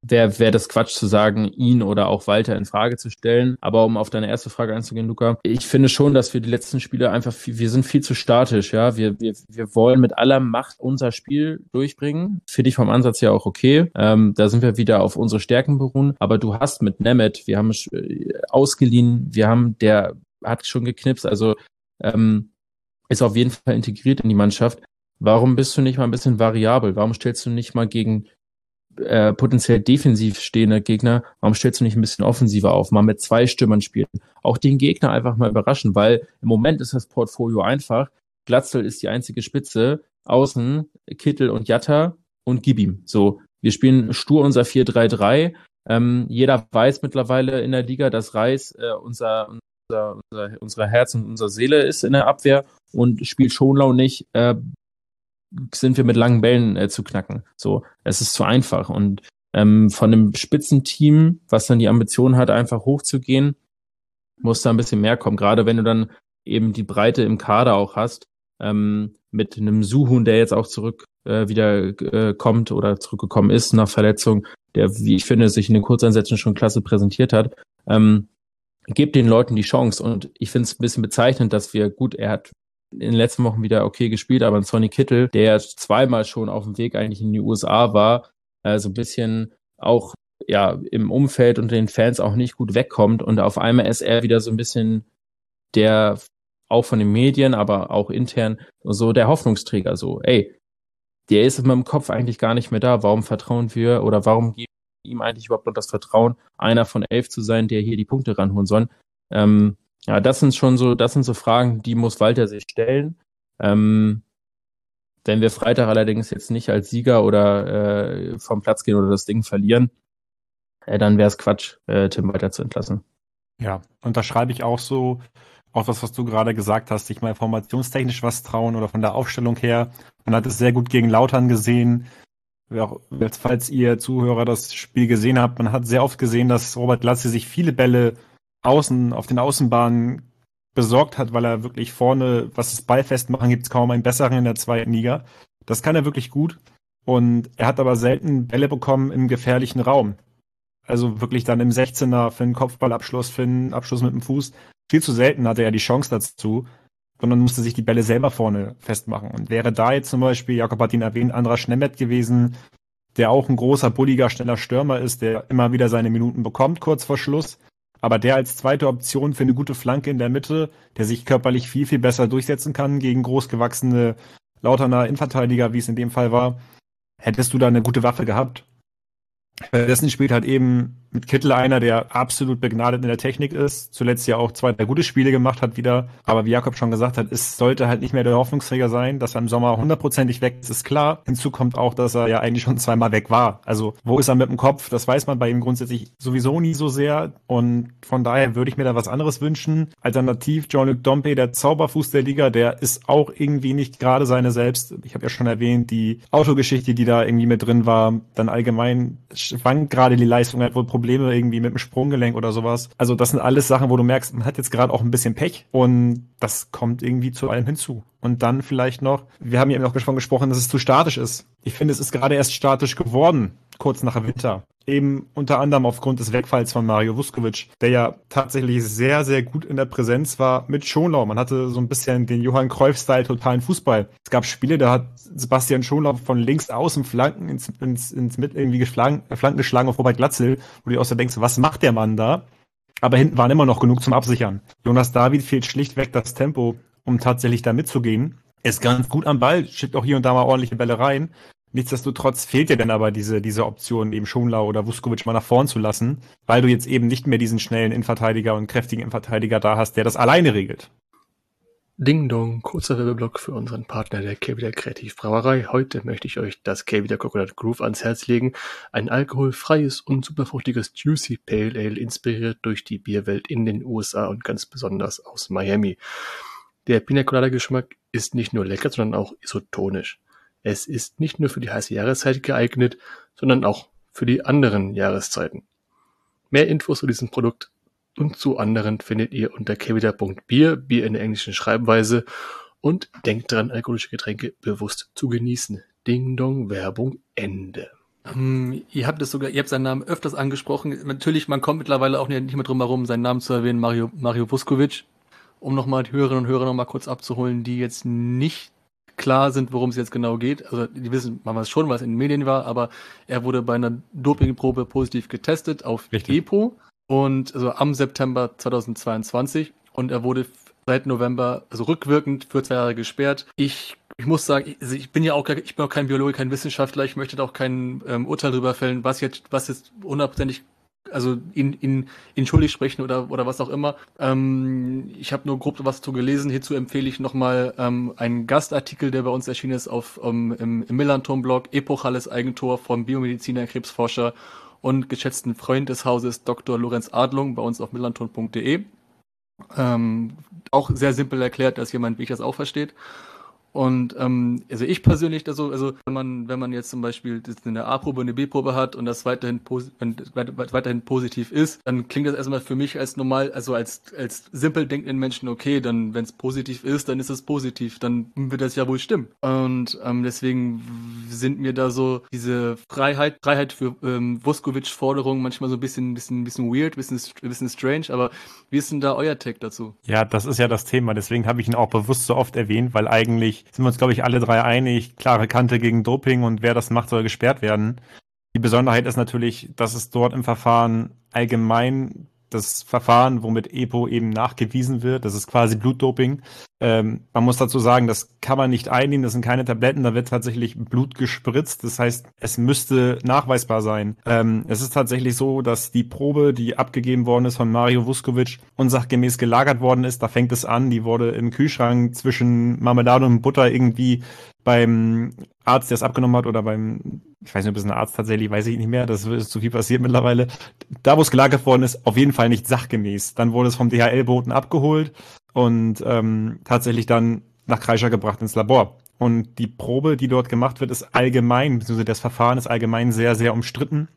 [SPEAKER 3] wäre wär das Quatsch zu sagen, ihn oder auch Walter in Frage zu stellen. Aber um auf deine erste Frage einzugehen, Luca, ich finde schon, dass wir die letzten Spiele einfach, viel, wir sind viel zu statisch, ja. Wir, wir, wir wollen mit aller Macht unser Spiel durchbringen. Finde ich vom Ansatz ja auch okay. Ähm, da sind wir wieder auf unsere Stärken beruhen. Aber du hast mit Nemeth, wir haben äh, ausgeliehen, wir haben, der hat schon geknipst, also ähm, ist auf jeden Fall integriert in die Mannschaft. Warum bist du nicht mal ein bisschen variabel? Warum stellst du nicht mal gegen äh, potenziell defensiv stehende Gegner, warum stellst du nicht ein bisschen offensiver auf, mal mit zwei Stürmern spielen? Auch den Gegner einfach mal überraschen, weil im Moment ist das Portfolio einfach. Glatzel ist die einzige Spitze, außen Kittel und Jatta und gib ihm. So, wir spielen stur unser 4-3-3. Ähm, jeder weiß mittlerweile in der Liga, dass Reis äh, unser, unser, unser, unser Herz und unsere Seele ist in der Abwehr und spielt Schonlau nicht, äh, sind wir mit langen Bällen äh, zu knacken. So, es ist zu einfach. Und ähm, von einem Spitzenteam, was dann die Ambition hat, einfach hochzugehen, muss da ein bisschen mehr kommen. Gerade wenn du dann eben die Breite im Kader auch hast, ähm, mit einem Suhun, der jetzt auch zurück äh, wieder äh, kommt oder zurückgekommen ist nach Verletzung, der, wie ich finde, sich in den Kurzeinsätzen schon klasse präsentiert hat. Ähm, gebt den Leuten die Chance. Und ich finde es ein bisschen bezeichnend, dass wir, gut, er hat in den letzten Wochen wieder okay gespielt, aber ein Sonny Kittel, der zweimal schon auf dem Weg eigentlich in die USA war, äh, so ein bisschen auch ja im Umfeld und den Fans auch nicht gut wegkommt und auf einmal ist er wieder so ein bisschen der auch von den Medien, aber auch intern so der Hoffnungsträger so, ey, der ist in meinem Kopf eigentlich gar nicht mehr da. Warum vertrauen wir oder warum geben wir ihm eigentlich überhaupt noch das Vertrauen, einer von elf zu sein, der hier die Punkte ranholen soll? Ähm, ja, das sind schon so, das sind so Fragen, die muss Walter sich stellen. Ähm, wenn wir Freitag allerdings jetzt nicht als Sieger oder äh, vom Platz gehen oder das Ding verlieren, äh, dann wäre es Quatsch, äh, Tim Walter zu entlassen.
[SPEAKER 2] Ja, und da schreibe ich auch so, auch das, was du gerade gesagt hast, sich mal formationstechnisch was trauen oder von der Aufstellung her. Man hat es sehr gut gegen Lautern gesehen. Falls ihr Zuhörer das Spiel gesehen habt, man hat sehr oft gesehen, dass Robert Latze sich viele Bälle außen, auf den Außenbahnen besorgt hat, weil er wirklich vorne, was das Ballfestmachen gibt, es kaum einen besseren in der zweiten Liga. Das kann er wirklich gut. Und er hat aber selten Bälle bekommen im gefährlichen Raum. Also wirklich dann im 16er für einen Kopfballabschluss, für einen Abschluss mit dem Fuß. Viel zu selten hatte er die Chance dazu, sondern musste sich die Bälle selber vorne festmachen. Und wäre da jetzt zum Beispiel, Jakob hat ihn erwähnt, anderer Schnemmet gewesen, der auch ein großer, bulliger, schneller Stürmer ist, der immer wieder seine Minuten bekommt, kurz vor Schluss, aber der als zweite Option für eine gute Flanke in der Mitte, der sich körperlich viel, viel besser durchsetzen kann gegen großgewachsene Lauterner Innenverteidiger, wie es in dem Fall war, hättest du da eine gute Waffe gehabt. Währenddessen spielt halt eben mit Kittel einer, der absolut begnadet in der Technik ist, zuletzt ja auch zwei, drei gute Spiele gemacht hat wieder. Aber wie Jakob schon gesagt hat, es sollte halt nicht mehr der Hoffnungsträger sein, dass er im Sommer hundertprozentig weg ist, ist klar. Hinzu kommt auch, dass er ja eigentlich schon zweimal weg war. Also wo ist er mit dem Kopf? Das weiß man bei ihm grundsätzlich sowieso nie so sehr. Und von daher würde ich mir da was anderes wünschen. Alternativ Jean-Luc Dompe, der Zauberfuß der Liga, der ist auch irgendwie nicht gerade seine selbst. Ich habe ja schon erwähnt, die Autogeschichte, die da irgendwie mit drin war. Dann allgemein schwankt gerade die Leistung, hat wohl irgendwie mit dem Sprunggelenk oder sowas. Also das sind alles Sachen, wo du merkst, man hat jetzt gerade auch ein bisschen Pech und das kommt irgendwie zu allem hinzu. Und dann vielleicht noch, wir haben ja eben auch schon gesprochen, dass es zu statisch ist. Ich finde, es ist gerade erst statisch geworden, kurz nach Winter. Eben unter anderem aufgrund des Wegfalls von Mario Vuskovic, der ja tatsächlich sehr, sehr gut in der Präsenz war mit Schonlau. Man hatte so ein bisschen den Johann Cruyff-Style totalen Fußball. Es gab Spiele, da hat Sebastian Schonlau von links außen Flanken ins, ins, ins mit irgendwie geschlagen, Flanken geschlagen auf Robert Glatzel, wo du auch so denkst, was macht der Mann da? Aber hinten waren immer noch genug zum Absichern. Jonas David fehlt schlichtweg das Tempo, um tatsächlich da mitzugehen. Er ist ganz gut am Ball, schickt auch hier und da mal ordentliche Bälle rein. Nichtsdestotrotz fehlt dir dann aber diese, diese Option, eben Schonlau oder Vuskovic mal nach vorn zu lassen, weil du jetzt eben nicht mehr diesen schnellen Innenverteidiger und kräftigen Innenverteidiger da hast, der das alleine regelt.
[SPEAKER 1] Ding Dong, kurzer Werbeblock für unseren Partner der Kevida Kreativbrauerei. Heute möchte ich euch das Kevida Coconut Groove ans Herz legen. Ein alkoholfreies und superfruchtiges Juicy Pale Ale, inspiriert durch die Bierwelt in den USA und ganz besonders aus Miami. Der Pina Colada Geschmack ist nicht nur lecker, sondern auch isotonisch. Es ist nicht nur für die heiße Jahreszeit geeignet, sondern auch für die anderen Jahreszeiten. Mehr Infos zu diesem Produkt und zu anderen findet ihr unter kevida.bier, Bier in der englischen Schreibweise und denkt dran, alkoholische Getränke bewusst zu genießen. Ding Dong, Werbung, Ende. Ähm, ihr habt es sogar, ihr habt seinen Namen öfters angesprochen. Natürlich, man kommt mittlerweile auch nicht mehr drum herum, seinen Namen zu erwähnen, Mario, Mario Vuskovic. Um nochmal die Hörerinnen und Hörer nochmal kurz abzuholen, die jetzt nicht klar sind, worum es jetzt genau geht. Also die wissen man weiß schon, was in den Medien war, aber er wurde bei einer Dopingprobe positiv getestet auf Richtig. EPO und also am September 2022 und er wurde seit November, also rückwirkend für zwei Jahre gesperrt. Ich, ich muss sagen, ich, also ich bin ja auch, ich bin auch kein Biologe, kein Wissenschaftler, ich möchte da auch kein ähm, Urteil darüber fällen, was jetzt, was jetzt hundertprozentig also ihn, ihn, ihn schuldig sprechen oder, oder was auch immer. Ähm, ich habe nur grob was zu gelesen. Hierzu empfehle ich nochmal ähm, einen Gastartikel, der bei uns erschienen ist auf um, im, im Millanton-Blog, Epochales Eigentor vom Biomediziner, Krebsforscher und geschätzten Freund des Hauses Dr. Lorenz Adlung bei uns auf millanton.de. Ähm, auch sehr simpel erklärt, dass jemand, wie ich das auch versteht. Und ähm, also ich persönlich, also, also wenn man, wenn man jetzt zum Beispiel eine A-Probe und eine B-Probe hat und das weiterhin, wenn weiterhin positiv ist, dann klingt das erstmal für mich als normal, also als, als simpel denkenden Menschen, okay, dann wenn es positiv ist, dann ist es positiv, dann wird das ja wohl stimmen. Und ähm, deswegen sind mir da so diese Freiheit, Freiheit für ähm, Vuskovic-Forderungen manchmal so ein bisschen, bisschen, bisschen weird, bisschen, bisschen strange, aber wie ist denn da euer Tag dazu?
[SPEAKER 2] Ja, das ist ja das Thema, deswegen habe ich ihn auch bewusst so oft erwähnt, weil eigentlich sind wir uns, glaube ich, alle drei einig. Klare Kante gegen Doping und wer das macht, soll gesperrt werden. Die Besonderheit ist natürlich, dass es dort im Verfahren allgemein das Verfahren, womit EPO eben nachgewiesen wird. Das ist quasi Blutdoping. Ähm, man muss dazu sagen, das kann man nicht einnehmen, das sind keine Tabletten, da wird tatsächlich Blut gespritzt. Das heißt, es müsste nachweisbar sein. Ähm, es ist tatsächlich so, dass die Probe, die abgegeben worden ist von Mario Vuskovic, unsachgemäß gelagert worden ist. Da fängt es an, die wurde im Kühlschrank zwischen Marmelade und Butter irgendwie beim Arzt, der es abgenommen hat, oder beim, ich weiß nicht, ob es ein Arzt tatsächlich, weiß ich nicht mehr, das ist zu viel passiert mittlerweile. Da, wo es gelagert worden ist, auf jeden Fall nicht sachgemäß. Dann wurde es vom DHL-Boten abgeholt und ähm, tatsächlich dann nach Kreischer gebracht ins Labor. Und die Probe, die dort gemacht wird, ist allgemein, beziehungsweise das Verfahren ist allgemein sehr, sehr umstritten.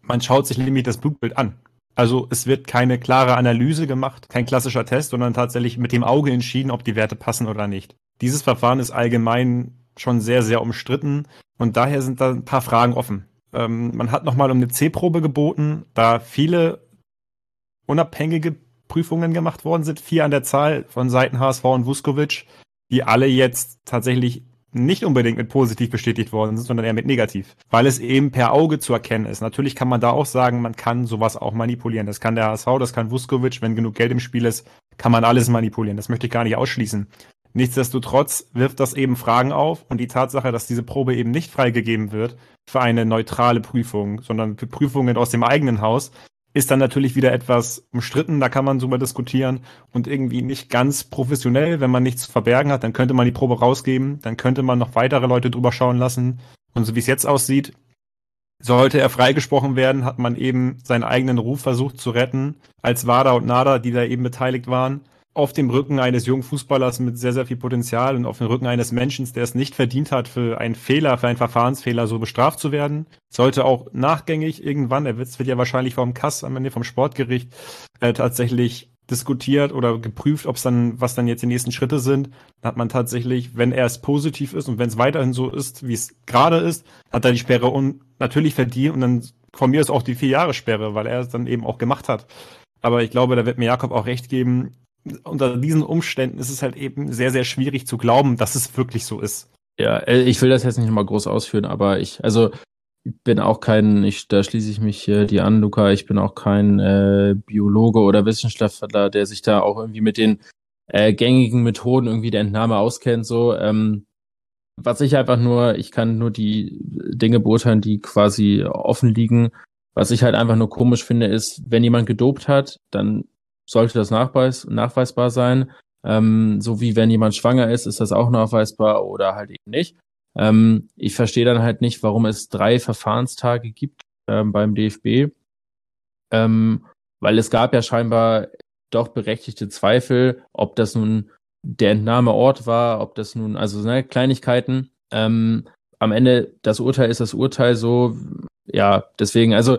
[SPEAKER 2] Man schaut sich nämlich das Blutbild an. Also es wird keine klare Analyse gemacht, kein klassischer Test, sondern tatsächlich mit dem Auge entschieden, ob die Werte passen oder nicht. Dieses Verfahren ist allgemein schon sehr, sehr umstritten und daher sind da ein paar Fragen offen. Ähm, man hat nochmal um eine C-Probe geboten, da viele unabhängige Prüfungen gemacht worden sind, vier an der Zahl von Seiten HSV und Vuskovic, die alle jetzt tatsächlich nicht unbedingt mit positiv bestätigt worden sind, sondern eher mit negativ, weil es eben per Auge zu erkennen ist. Natürlich kann man da auch sagen, man kann sowas auch manipulieren. Das kann der HSV, das kann Vuskovic, wenn genug Geld im Spiel ist, kann man alles manipulieren. Das möchte ich gar nicht ausschließen. Nichtsdestotrotz wirft das eben Fragen auf und die Tatsache, dass diese Probe eben nicht freigegeben wird für eine neutrale Prüfung, sondern für Prüfungen aus dem eigenen Haus, ist dann natürlich wieder etwas umstritten, da kann man drüber diskutieren und irgendwie nicht ganz professionell, wenn man nichts zu verbergen hat, dann könnte man die Probe rausgeben, dann könnte man noch weitere Leute drüber schauen lassen. Und so wie es jetzt aussieht, sollte er freigesprochen werden, hat man eben seinen eigenen Ruf versucht zu retten, als Wada und Nada, die da eben beteiligt waren auf dem Rücken eines jungen Fußballers mit sehr, sehr viel Potenzial und auf dem Rücken eines Menschen, der es nicht verdient hat, für einen Fehler, für einen Verfahrensfehler so bestraft zu werden. Sollte auch nachgängig irgendwann, er wird, wird ja wahrscheinlich vom Kass am Ende vom Sportgericht äh, tatsächlich diskutiert oder geprüft, ob es dann, was dann jetzt die nächsten Schritte sind. Dann hat man tatsächlich, wenn er es positiv ist und wenn es weiterhin so ist, wie es gerade ist, hat er die Sperre un natürlich verdient und dann von mir ist auch die vier Jahre Sperre, weil er es dann eben auch gemacht hat. Aber ich glaube, da wird mir Jakob auch recht geben, unter diesen Umständen ist es halt eben sehr, sehr schwierig zu glauben, dass es wirklich so ist.
[SPEAKER 3] Ja, äh, ich will das jetzt nicht mal groß ausführen, aber ich, also bin auch kein, ich, da schließe ich mich äh, dir an, Luca, ich bin auch kein äh, Biologe oder Wissenschaftler, der sich da auch irgendwie mit den äh, gängigen Methoden irgendwie der Entnahme auskennt. So, ähm, was ich einfach nur, ich kann nur die Dinge beurteilen, die quasi offen liegen. Was ich halt einfach nur komisch finde, ist, wenn jemand gedopt hat, dann sollte das nachweis nachweisbar sein. Ähm, so wie wenn jemand schwanger ist, ist das auch nachweisbar oder halt eben nicht. Ähm, ich verstehe dann halt nicht, warum es drei Verfahrenstage gibt ähm, beim DFB, ähm, weil es gab ja scheinbar doch berechtigte Zweifel, ob das nun der Entnahmeort war, ob das nun, also ne, Kleinigkeiten. Ähm, am Ende, das Urteil ist das Urteil so, ja, deswegen, also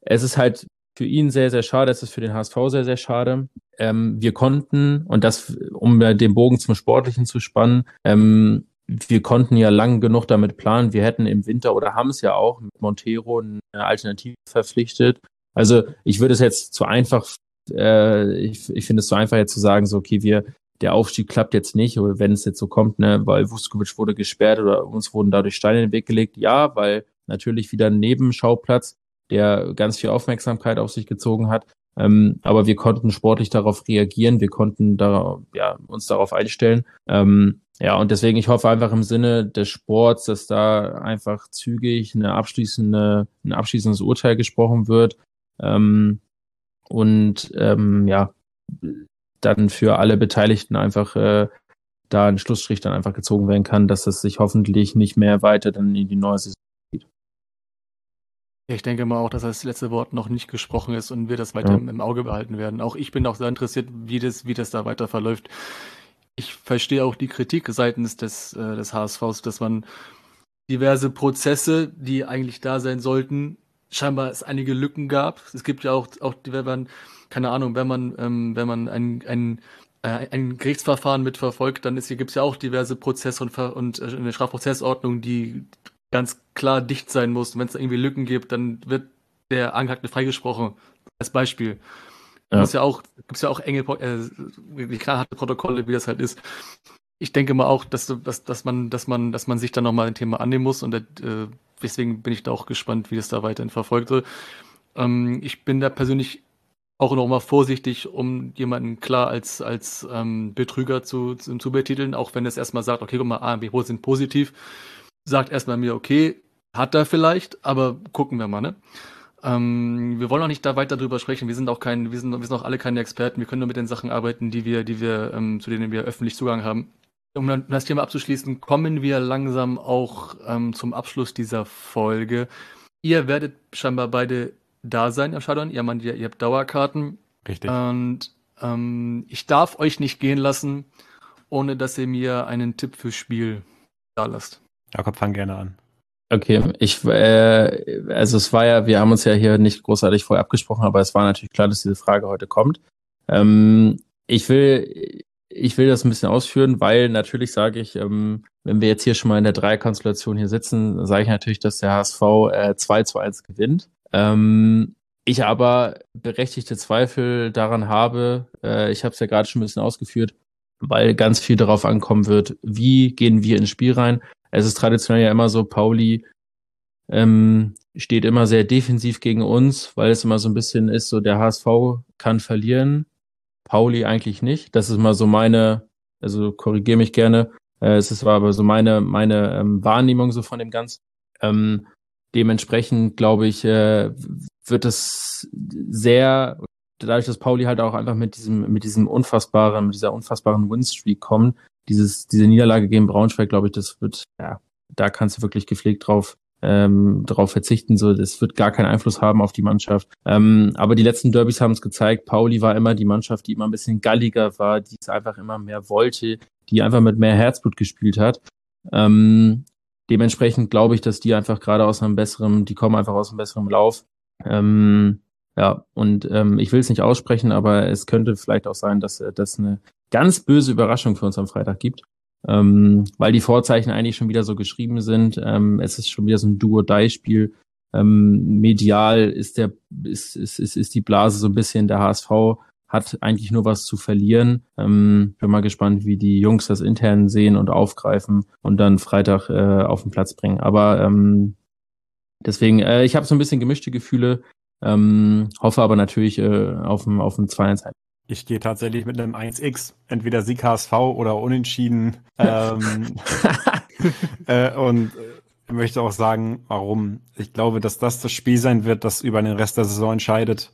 [SPEAKER 3] es ist halt für ihn sehr, sehr schade, es ist für den HSV sehr, sehr schade. Ähm, wir konnten, und das, um den Bogen zum Sportlichen zu spannen, ähm, wir konnten ja lang genug damit planen. Wir hätten im Winter oder haben es ja auch mit Montero eine Alternative verpflichtet. Also ich würde es jetzt zu einfach, äh, ich, ich finde es zu einfach jetzt zu sagen, so okay, wir der Aufstieg klappt jetzt nicht, oder wenn es jetzt so kommt, ne, weil Vuskovic wurde gesperrt oder uns wurden dadurch Steine in den Weg gelegt. Ja, weil natürlich wieder ein Nebenschauplatz, der ganz viel Aufmerksamkeit auf sich gezogen hat. Ähm, aber wir konnten sportlich darauf reagieren, wir konnten da, ja, uns darauf einstellen. Ähm, ja, und deswegen, ich hoffe einfach im Sinne des Sports, dass da einfach zügig eine abschließende, ein abschließendes Urteil gesprochen wird. Ähm, und ähm, ja, dann für alle Beteiligten einfach äh, da ein Schlussstrich dann einfach gezogen werden kann, dass es sich hoffentlich nicht mehr weiter dann in die neue Saison.
[SPEAKER 1] Ich denke mal auch, dass das letzte Wort noch nicht gesprochen ist und wir das weiter ja. im Auge behalten werden. Auch ich bin auch sehr interessiert, wie das, wie das da weiter verläuft. Ich verstehe auch die Kritik seitens des, äh, des HSVs, dass man diverse Prozesse, die eigentlich da sein sollten, scheinbar es einige Lücken gab. Es gibt ja auch, auch wenn man, keine Ahnung, wenn man, ähm, wenn man ein, ein, äh, ein Gerichtsverfahren mitverfolgt, dann ist hier gibt's ja auch diverse Prozesse und, und äh, eine Strafprozessordnung, die ganz klar dicht sein muss. Wenn es irgendwie Lücken gibt, dann wird der Angeklagte freigesprochen. Als Beispiel. Ja. Ja auch, gibt's ja auch enge, äh, klar harte Protokolle, wie das halt ist. Ich denke mal auch, dass, dass, dass man, dass man, dass man sich dann nochmal ein Thema annehmen muss und äh, deswegen bin ich da auch gespannt, wie das da weiterhin verfolgt wird. Ähm, ich bin da persönlich auch noch mal vorsichtig, um jemanden klar als, als ähm, Betrüger zu, zu, zu betiteln, auch wenn es erstmal sagt, okay, guck mal, A und B sind positiv, sagt erstmal mir, okay, hat er vielleicht, aber gucken wir mal, ne? Ähm, wir wollen auch nicht da weiter drüber sprechen. Wir sind auch kein, wir sind, wir sind auch alle keine Experten. Wir können nur mit den Sachen arbeiten, die wir, die wir, ähm, zu denen wir öffentlich Zugang haben um das Thema abzuschließen, kommen wir langsam auch ähm, zum Abschluss dieser Folge. Ihr werdet scheinbar beide da sein. Ihr, meint, ihr, ihr habt Dauerkarten.
[SPEAKER 2] Richtig.
[SPEAKER 1] Und ähm, ich darf euch nicht gehen lassen, ohne dass ihr mir einen Tipp fürs Spiel da lasst.
[SPEAKER 2] Jakob, fang gerne an.
[SPEAKER 3] Okay, ich, äh, also es war ja, wir haben uns ja hier nicht großartig vorher abgesprochen, aber es war natürlich klar, dass diese Frage heute kommt. Ähm, ich will, ich will das ein bisschen ausführen, weil natürlich sage ich, ähm, wenn wir jetzt hier schon mal in der Dreikonstellation hier sitzen, sage ich natürlich, dass der HSV äh, 2 zu 1 gewinnt. Ähm, ich aber berechtigte Zweifel daran habe, äh, ich habe es ja gerade schon ein bisschen ausgeführt, weil ganz viel darauf ankommen wird, wie gehen wir ins Spiel rein. Es ist traditionell ja immer so, Pauli ähm, steht immer sehr defensiv gegen uns, weil es immer so ein bisschen ist, so der HSV kann verlieren, Pauli eigentlich nicht. Das ist mal so meine, also korrigiere mich gerne. Äh, es ist aber so meine, meine ähm, Wahrnehmung so von dem Ganzen. Ähm, dementsprechend glaube ich, äh, wird es sehr, dadurch, dass Pauli halt auch einfach mit diesem, mit diesem unfassbaren, mit dieser unfassbaren Winstreak kommt, dieses, diese Niederlage gegen Braunschweig, glaube ich, das wird, ja, da kannst du wirklich gepflegt drauf ähm, darauf verzichten. So, das wird gar keinen Einfluss haben auf die Mannschaft. Ähm, aber die letzten Derbys haben es gezeigt. Pauli war immer die Mannschaft, die immer ein bisschen galliger war, die es einfach immer mehr wollte, die einfach mit mehr Herzblut gespielt hat. Ähm, dementsprechend glaube ich, dass die einfach gerade aus einem besseren, die kommen einfach aus einem besseren Lauf. Ähm, ja, und ähm, ich will es nicht aussprechen, aber es könnte vielleicht auch sein, dass das eine ganz böse Überraschung für uns am Freitag gibt ähm, weil die Vorzeichen eigentlich schon wieder so geschrieben sind. Ähm, es ist schon wieder so ein Duo-Die-Spiel. Ähm, medial ist der ist, ist, ist, ist die Blase so ein bisschen der HSV hat eigentlich nur was zu verlieren. Ähm, bin mal gespannt, wie die Jungs das intern sehen und aufgreifen und dann Freitag äh, auf den Platz bringen. Aber ähm, deswegen, äh, ich habe so ein bisschen gemischte Gefühle, ähm, hoffe aber natürlich äh, auf ein, auf ein 2-1
[SPEAKER 2] ich gehe tatsächlich mit einem 1x, entweder Sieg HSV oder Unentschieden. Ähm, [LAUGHS] äh, und äh, möchte auch sagen, warum. Ich glaube, dass das das Spiel sein wird, das über den Rest der Saison entscheidet.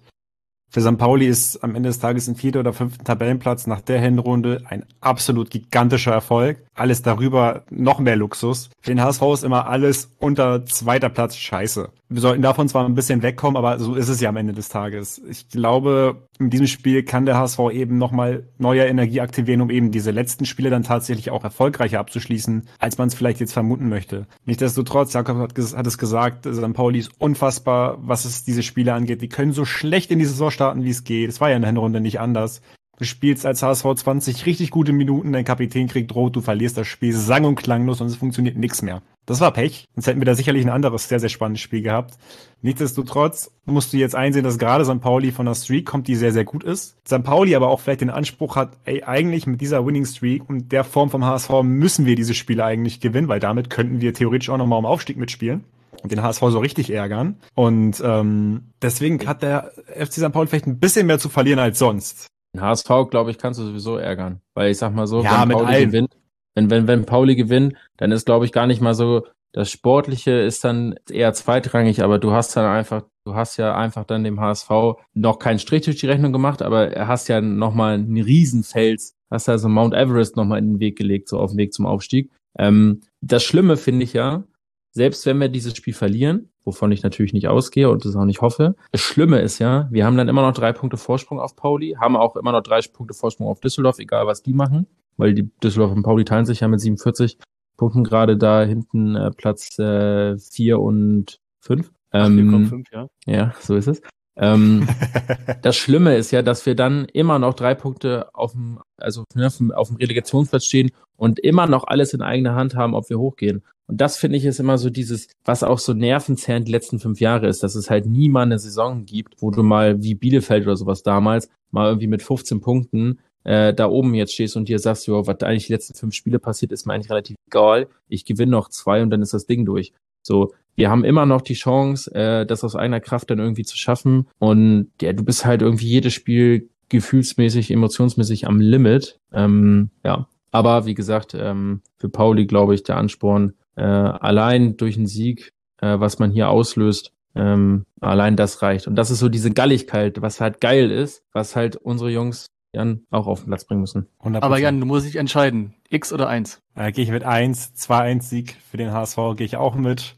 [SPEAKER 2] Für St. Pauli ist am Ende des Tages ein vierter oder fünfter Tabellenplatz nach der Hinrunde ein absolut gigantischer Erfolg. Alles darüber noch mehr Luxus. Für den HSV ist immer alles unter zweiter Platz scheiße. Wir sollten davon zwar ein bisschen wegkommen, aber so ist es ja am Ende des Tages. Ich glaube, in diesem Spiel kann der HSV eben nochmal neue Energie aktivieren, um eben diese letzten Spiele dann tatsächlich auch erfolgreicher abzuschließen, als man es vielleicht jetzt vermuten möchte. Nichtsdestotrotz, Jakob hat, hat es gesagt, St. Pauli ist unfassbar, was es diese Spiele angeht. Die können so schlecht in die Saison starten, wie es geht. Es war ja in der Hinrunde nicht anders. Du spielst als HSV 20 richtig gute Minuten, dein Kapitän kriegt rot, du verlierst das Spiel sang- und klanglos und es funktioniert nichts mehr. Das war Pech. Sonst hätten wir da sicherlich ein anderes sehr, sehr spannendes Spiel gehabt. Nichtsdestotrotz musst du jetzt einsehen, dass gerade St. Pauli von der Streak kommt, die sehr, sehr gut ist. St. Pauli aber auch vielleicht den Anspruch hat, ey, eigentlich mit dieser Winning Streak und der Form vom HSV müssen wir diese Spiele eigentlich gewinnen, weil damit könnten wir theoretisch auch nochmal um Aufstieg mitspielen und den HSV so richtig ärgern. Und ähm, deswegen hat der FC St. Pauli vielleicht ein bisschen mehr zu verlieren als sonst.
[SPEAKER 3] Den HSV, glaube ich, kannst du sowieso ärgern. Weil ich sag mal so,
[SPEAKER 2] Ja,
[SPEAKER 3] wenn
[SPEAKER 2] mit
[SPEAKER 3] Pauli gewinnt, wenn, wenn, wenn Pauli gewinnt, dann ist, glaube ich, gar nicht mal so, das Sportliche ist dann eher zweitrangig, aber du hast dann einfach, du hast ja einfach dann dem HSV noch keinen Strich durch die Rechnung gemacht, aber er hast ja nochmal einen Riesenfels, hast also Mount Everest nochmal in den Weg gelegt, so auf dem Weg zum Aufstieg. Ähm, das Schlimme finde ich ja, selbst wenn wir dieses Spiel verlieren, wovon ich natürlich nicht ausgehe und das auch nicht hoffe, das Schlimme ist ja, wir haben dann immer noch drei Punkte Vorsprung auf Pauli, haben auch immer noch drei Punkte Vorsprung auf Düsseldorf, egal was die machen, weil die Düsseldorf und Pauli teilen sich ja mit 47 Punkten gerade da hinten äh, Platz äh, vier und fünf. Ähm,
[SPEAKER 1] 4,5, ja.
[SPEAKER 3] ja, so ist es. Ähm, [LAUGHS] das Schlimme ist ja, dass wir dann immer noch drei Punkte auf dem, also ne, auf dem- auf dem Relegationsplatz stehen und immer noch alles in eigener Hand haben, ob wir hochgehen. Und das finde ich ist immer so dieses, was auch so nervenzerrend die letzten fünf Jahre ist, dass es halt nie mal eine Saison gibt, wo du mal wie Bielefeld oder sowas damals mal irgendwie mit 15 Punkten äh, da oben jetzt stehst und dir sagst, jo, was eigentlich die letzten fünf Spiele passiert, ist mir eigentlich relativ egal. Ich gewinne noch zwei und dann ist das Ding durch. So, wir haben immer noch die Chance, äh, das aus eigener Kraft dann irgendwie zu schaffen. Und ja, du bist halt irgendwie jedes Spiel gefühlsmäßig, emotionsmäßig am Limit. Ähm, ja, aber wie gesagt, ähm, für Pauli glaube ich der Ansporn äh, allein durch einen Sieg, äh, was man hier auslöst, ähm, allein das reicht. Und das ist so diese Galligkeit, was halt geil ist, was halt unsere Jungs dann auch auf den Platz bringen müssen.
[SPEAKER 2] 100%.
[SPEAKER 1] Aber Jan, du musst dich entscheiden. X oder 1.
[SPEAKER 2] Da gehe ich mit 1, 2-1 Sieg für den HSV, gehe ich auch mit.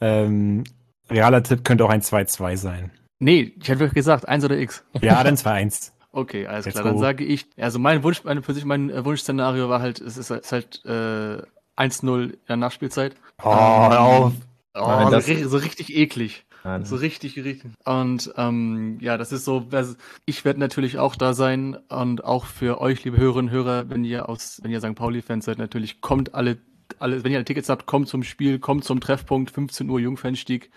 [SPEAKER 2] Ähm, realer Tipp könnte auch ein 2-2 sein.
[SPEAKER 1] Nee, ich hätte wirklich gesagt, 1 oder X.
[SPEAKER 2] Ja, dann [LAUGHS] 2-1.
[SPEAKER 1] Okay, alles
[SPEAKER 2] Let's
[SPEAKER 1] klar. Dann
[SPEAKER 2] go.
[SPEAKER 1] sage ich, also mein Wunsch, mein, für sich mein äh, Wunschszenario war halt, es ist, ist halt äh, 1-0 in der Nachspielzeit.
[SPEAKER 2] Oh, hör auf.
[SPEAKER 1] Oh,
[SPEAKER 3] Nein,
[SPEAKER 1] so, so richtig eklig.
[SPEAKER 3] Ja,
[SPEAKER 1] So richtig, richtig. Und ähm, ja, das ist so, das- ich werde natürlich auch da sein und auch für euch, liebe Hörerinnen und Hörer, wenn ihr aus, wenn ihr St. Pauli-Fans seid, natürlich kommt alle, alle, wenn ihr alle Tickets habt, kommt zum Spiel, kommt zum Treffpunkt, 15 Uhr Jungfernstieg,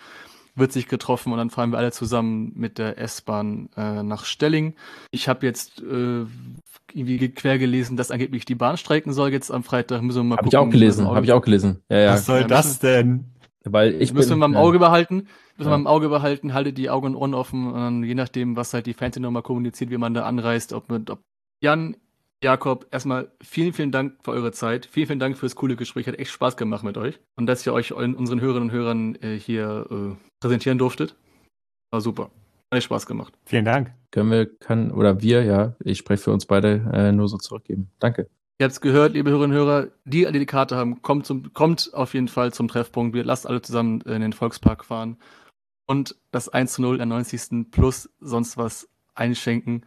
[SPEAKER 1] wird sich getroffen und dann fahren wir alle zusammen mit der S-Bahn äh, nach Stelling. Ich habe jetzt äh, irgendwie quer gelesen, dass angeblich die Bahn streiken soll jetzt am Freitag. Müssen wir mal
[SPEAKER 3] Habe ich auch gelesen, habe ich auch gelesen. Ja, ja.
[SPEAKER 2] Was soll
[SPEAKER 1] Ja,
[SPEAKER 2] das denn?
[SPEAKER 3] Weil ich
[SPEAKER 1] müssen wir mal im
[SPEAKER 3] ja.
[SPEAKER 1] Auge behalten. Müssen wir
[SPEAKER 3] Ja.
[SPEAKER 1] mal im Auge behalten, haltet die Augen und Ohren offen und dann, je nachdem, was halt die Fans nochmal kommuniziert, wie man da anreist, ob mit, ob Jan, Jakob, erstmal vielen, vielen Dank für eure Zeit. Vielen, vielen Dank fürs coole Gespräch. Hat echt Spaß gemacht mit euch. Und dass ihr euch unseren Hörerinnen und Hörern äh, hier äh, präsentieren durftet. War super. Hat echt Spaß gemacht.
[SPEAKER 2] Vielen Dank.
[SPEAKER 3] können wir, kann, oder wir, ja, ich spreche für uns beide, äh, nur so zurückgeben. Danke.
[SPEAKER 1] Ihr habt es gehört, liebe Hörerinnen und Hörer, die alle die Karte haben, kommt, zum, kommt auf jeden Fall zum Treffpunkt. Wir lasst alle zusammen in den Volkspark fahren und das 1 zu 0 in der 90. plus sonst was einschenken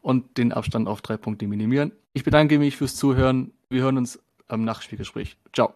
[SPEAKER 1] und den Abstand auf drei Punkte minimieren. Ich bedanke mich fürs Zuhören. Wir hören uns am Nachspielgespräch. Ciao.